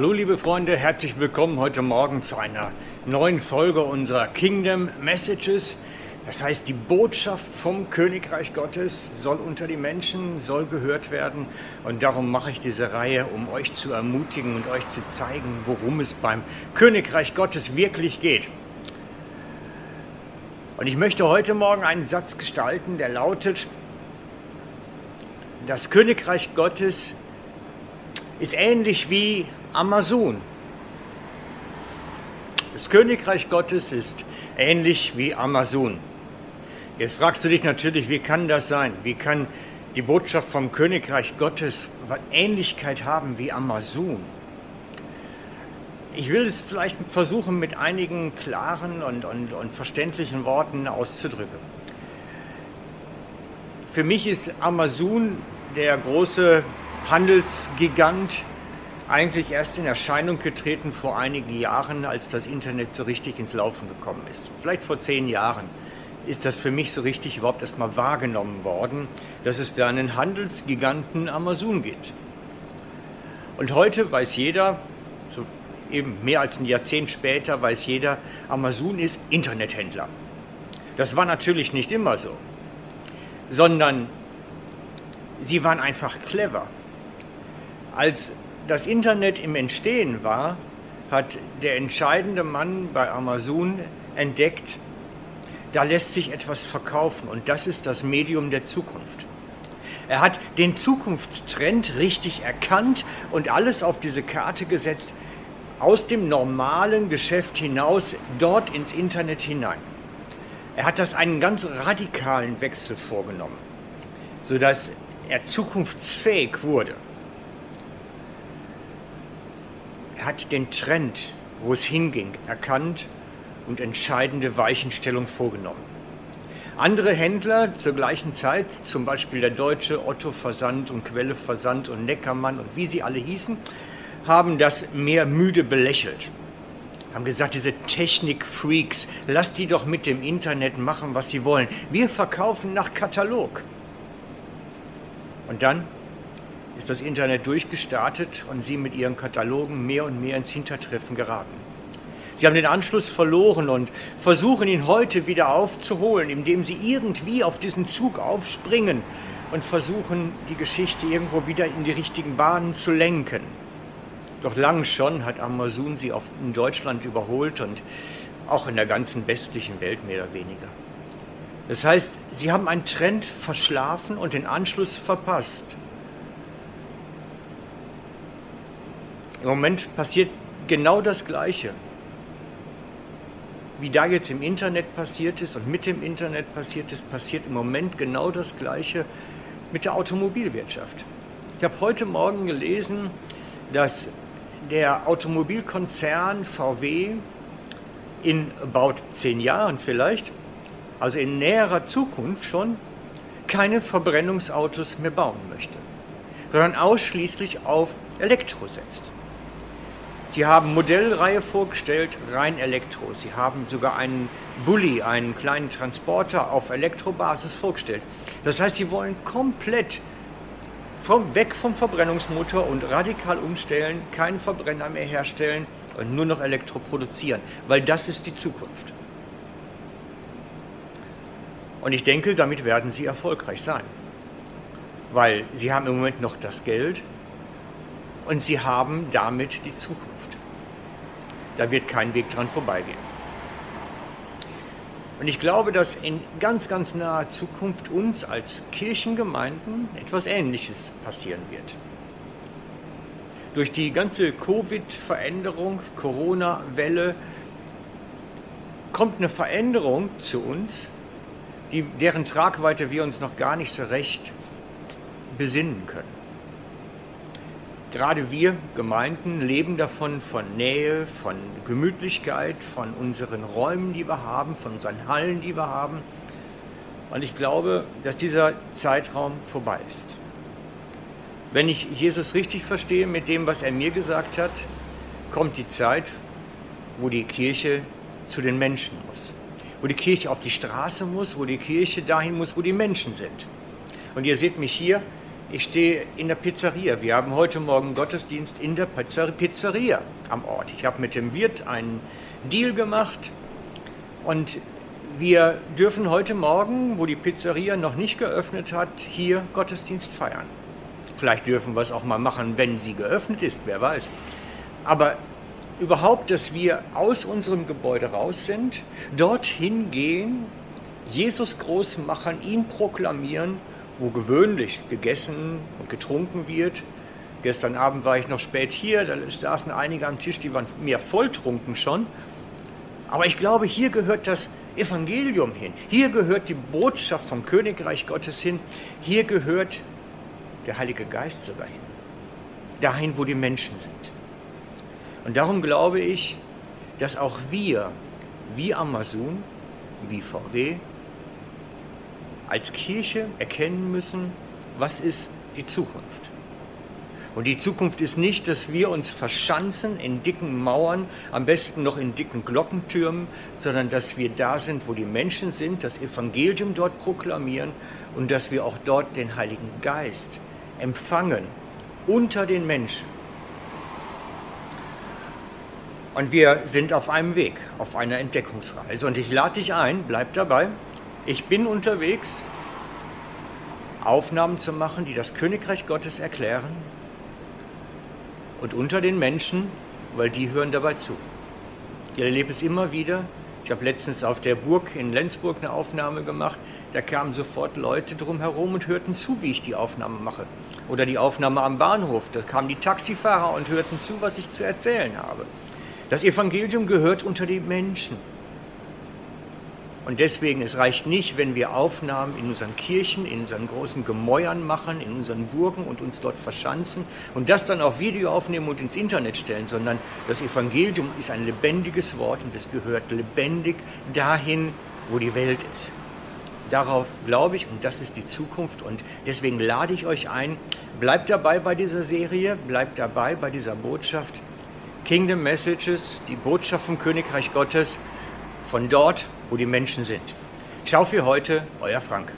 Hallo liebe Freunde, herzlich willkommen heute Morgen zu einer neuen Folge unserer Kingdom Messages. Das heißt, die Botschaft vom Königreich Gottes soll unter die Menschen, soll gehört werden. Und darum mache ich diese Reihe, um euch zu ermutigen und euch zu zeigen, worum es beim Königreich Gottes wirklich geht. Und ich möchte heute Morgen einen Satz gestalten, der lautet, das Königreich Gottes ist ähnlich wie Amazon. Das Königreich Gottes ist ähnlich wie Amazon. Jetzt fragst du dich natürlich, wie kann das sein? Wie kann die Botschaft vom Königreich Gottes Ähnlichkeit haben wie Amazon? Ich will es vielleicht versuchen, mit einigen klaren und, und, und verständlichen Worten auszudrücken. Für mich ist Amazon der große Handelsgigant eigentlich erst in Erscheinung getreten vor einigen Jahren, als das Internet so richtig ins Laufen gekommen ist. Vielleicht vor zehn Jahren ist das für mich so richtig überhaupt erstmal wahrgenommen worden, dass es da einen Handelsgiganten Amazon gibt. Und heute weiß jeder, so eben mehr als ein Jahrzehnt später, weiß jeder, Amazon ist Internethändler. Das war natürlich nicht immer so, sondern sie waren einfach clever. Als das Internet im Entstehen war, hat der entscheidende Mann bei Amazon entdeckt, da lässt sich etwas verkaufen und das ist das Medium der Zukunft. Er hat den Zukunftstrend richtig erkannt und alles auf diese Karte gesetzt, aus dem normalen Geschäft hinaus, dort ins Internet hinein. Er hat das einen ganz radikalen Wechsel vorgenommen, sodass er zukunftsfähig wurde. Hat den Trend, wo es hinging, erkannt und entscheidende Weichenstellung vorgenommen. Andere Händler zur gleichen Zeit, zum Beispiel der deutsche Otto Versand und Quelle Versand und Neckermann und wie sie alle hießen, haben das mehr müde belächelt. Haben gesagt, diese Technik-Freaks, lasst die doch mit dem Internet machen, was sie wollen. Wir verkaufen nach Katalog. Und dann ist das Internet durchgestartet und sie mit ihren Katalogen mehr und mehr ins Hintertreffen geraten. Sie haben den Anschluss verloren und versuchen ihn heute wieder aufzuholen, indem sie irgendwie auf diesen Zug aufspringen und versuchen, die Geschichte irgendwo wieder in die richtigen Bahnen zu lenken. Doch lang schon hat Amazon sie in Deutschland überholt und auch in der ganzen westlichen Welt mehr oder weniger. Das heißt, sie haben einen Trend verschlafen und den Anschluss verpasst. Im Moment passiert genau das Gleiche. Wie da jetzt im Internet passiert ist und mit dem Internet passiert ist, passiert im Moment genau das Gleiche mit der Automobilwirtschaft. Ich habe heute Morgen gelesen, dass der Automobilkonzern VW in about zehn Jahren vielleicht, also in näherer Zukunft schon, keine Verbrennungsautos mehr bauen möchte, sondern ausschließlich auf Elektro setzt. Sie haben Modellreihe vorgestellt, rein Elektro. Sie haben sogar einen Bulli, einen kleinen Transporter auf Elektrobasis vorgestellt. Das heißt, Sie wollen komplett vom, weg vom Verbrennungsmotor und radikal umstellen, keinen Verbrenner mehr herstellen und nur noch Elektro produzieren, weil das ist die Zukunft. Und ich denke, damit werden Sie erfolgreich sein, weil Sie haben im Moment noch das Geld und Sie haben damit die Zukunft. Da wird kein Weg dran vorbeigehen. Und ich glaube, dass in ganz, ganz naher Zukunft uns als Kirchengemeinden etwas Ähnliches passieren wird. Durch die ganze Covid-Veränderung, Corona-Welle, kommt eine Veränderung zu uns, die, deren Tragweite wir uns noch gar nicht so recht besinnen können. Gerade wir Gemeinden leben davon, von Nähe, von Gemütlichkeit, von unseren Räumen, die wir haben, von unseren Hallen, die wir haben. Und ich glaube, dass dieser Zeitraum vorbei ist. Wenn ich Jesus richtig verstehe mit dem, was er mir gesagt hat, kommt die Zeit, wo die Kirche zu den Menschen muss. Wo die Kirche auf die Straße muss, wo die Kirche dahin muss, wo die Menschen sind. Und ihr seht mich hier Ich stehe in der Pizzeria. Wir haben heute Morgen Gottesdienst in der Pizzeria am Ort. Ich habe mit dem Wirt einen Deal gemacht und wir dürfen heute Morgen, wo die Pizzeria noch nicht geöffnet hat, hier Gottesdienst feiern. Vielleicht dürfen wir es auch mal machen, wenn sie geöffnet ist, wer weiß. Aber überhaupt, dass wir aus unserem Gebäude raus sind, dorthin gehen, Jesus groß machen, ihn proklamieren, wo gewöhnlich gegessen und getrunken wird. Gestern Abend war ich noch spät hier, da saßen einige am Tisch, die waren mehr volltrunken schon. Aber ich glaube, hier gehört das Evangelium hin. Hier gehört die Botschaft vom Königreich Gottes hin. Hier gehört der Heilige Geist sogar hin. Dahin, wo die Menschen sind. Und darum glaube ich, dass auch wir, wie Amazon, wie VW, als Kirche erkennen müssen, was ist die Zukunft. Und die Zukunft ist nicht, dass wir uns verschanzen in dicken Mauern, am besten noch in dicken Glockentürmen, sondern dass wir da sind, wo die Menschen sind, das Evangelium dort proklamieren und dass wir auch dort den Heiligen Geist empfangen unter den Menschen. Und wir sind auf einem Weg, auf einer Entdeckungsreise. Und ich lade dich ein, bleib dabei. Ich bin unterwegs, Aufnahmen zu machen, die das Königreich Gottes erklären, und unter den Menschen, weil die hören dabei zu. Ich erlebe es immer wieder. Ich habe letztens auf der Burg in Lenzburg eine Aufnahme gemacht. Da kamen sofort Leute drumherum und hörten zu, wie ich die Aufnahme mache. Oder die Aufnahme am Bahnhof. Da kamen die Taxifahrer und hörten zu, was ich zu erzählen habe. Das Evangelium gehört unter die Menschen. Und deswegen, es reicht nicht, wenn wir Aufnahmen in unseren Kirchen, in unseren großen Gemäuern machen, in unseren Burgen und uns dort verschanzen und das dann auf Video aufnehmen und ins Internet stellen, sondern das Evangelium ist ein lebendiges Wort und es gehört lebendig dahin, wo die Welt ist. Darauf glaube ich und das ist die Zukunft und deswegen lade ich euch ein, bleibt dabei bei dieser Serie, bleibt dabei bei dieser Botschaft. Kingdom Messages, die Botschaft vom Königreich Gottes, von dort, wo die Menschen sind. Ciao für heute, euer Frank.